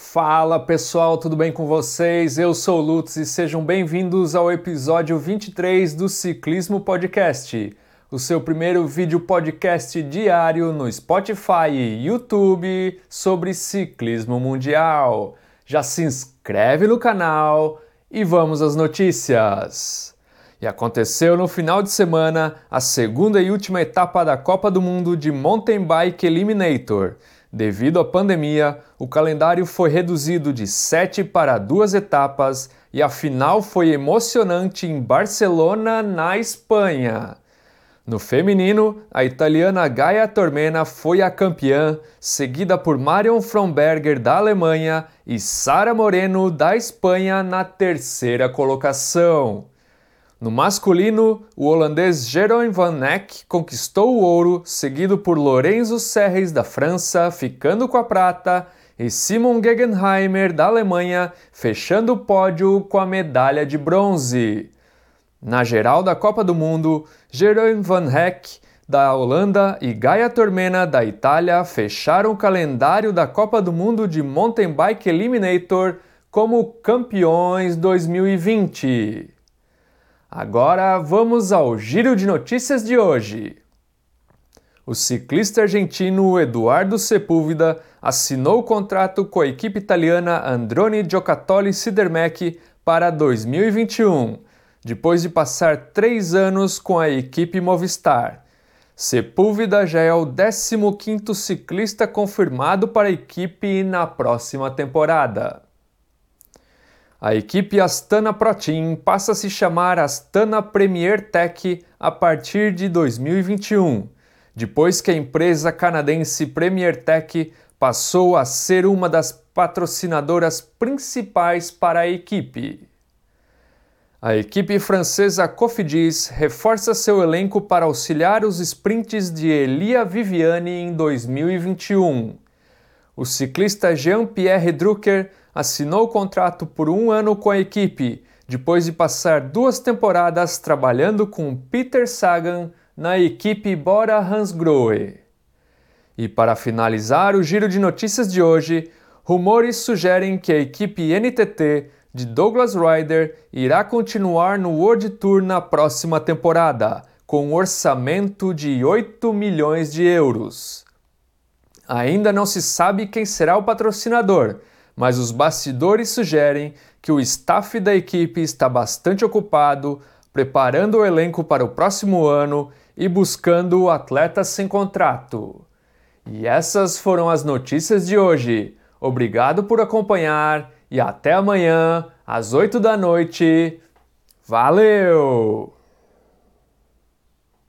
Fala pessoal, tudo bem com vocês? Eu sou o Lutz e sejam bem-vindos ao episódio 23 do Ciclismo Podcast, o seu primeiro vídeo podcast diário no Spotify e YouTube sobre ciclismo mundial. Já se inscreve no canal e vamos às notícias. E aconteceu no final de semana a segunda e última etapa da Copa do Mundo de Mountain Bike Eliminator. Devido à pandemia, o calendário foi reduzido de sete para duas etapas e a final foi emocionante em Barcelona, na Espanha. No feminino, a italiana Gaia Tormena foi a campeã, seguida por Marion Fromberger da Alemanha e Sara Moreno da Espanha na terceira colocação. No masculino, o holandês Jeroen Van Eck conquistou o ouro, seguido por Lorenzo Serres da França, ficando com a prata, e Simon Gegenheimer da Alemanha, fechando o pódio com a medalha de bronze. Na geral da Copa do Mundo, Jeroen Van Eck da Holanda e Gaia Tormena da Itália fecharam o calendário da Copa do Mundo de Mountain Bike Eliminator como campeões 2020. Agora vamos ao giro de notícias de hoje. O ciclista argentino Eduardo Sepúlveda assinou o contrato com a equipe italiana Androni Giocattoli Sidermec para 2021, depois de passar três anos com a equipe Movistar. Sepúlveda já é o 15º ciclista confirmado para a equipe na próxima temporada. A equipe Astana Pro Team passa a se chamar Astana Premier Tech a partir de 2021, depois que a empresa canadense Premier Tech passou a ser uma das patrocinadoras principais para a equipe. A equipe francesa Cofidis reforça seu elenco para auxiliar os sprints de Elia Viviani em 2021. O ciclista Jean-Pierre Drucker assinou contrato por um ano com a equipe, depois de passar duas temporadas trabalhando com Peter Sagan na equipe Bora Hansgrohe. E para finalizar o giro de notícias de hoje, rumores sugerem que a equipe NTT de Douglas Ryder irá continuar no World Tour na próxima temporada, com um orçamento de 8 milhões de euros. Ainda não se sabe quem será o patrocinador, mas os bastidores sugerem que o staff da equipe está bastante ocupado, preparando o elenco para o próximo ano e buscando atletas sem contrato. E essas foram as notícias de hoje. Obrigado por acompanhar e até amanhã, às 8 da noite. Valeu!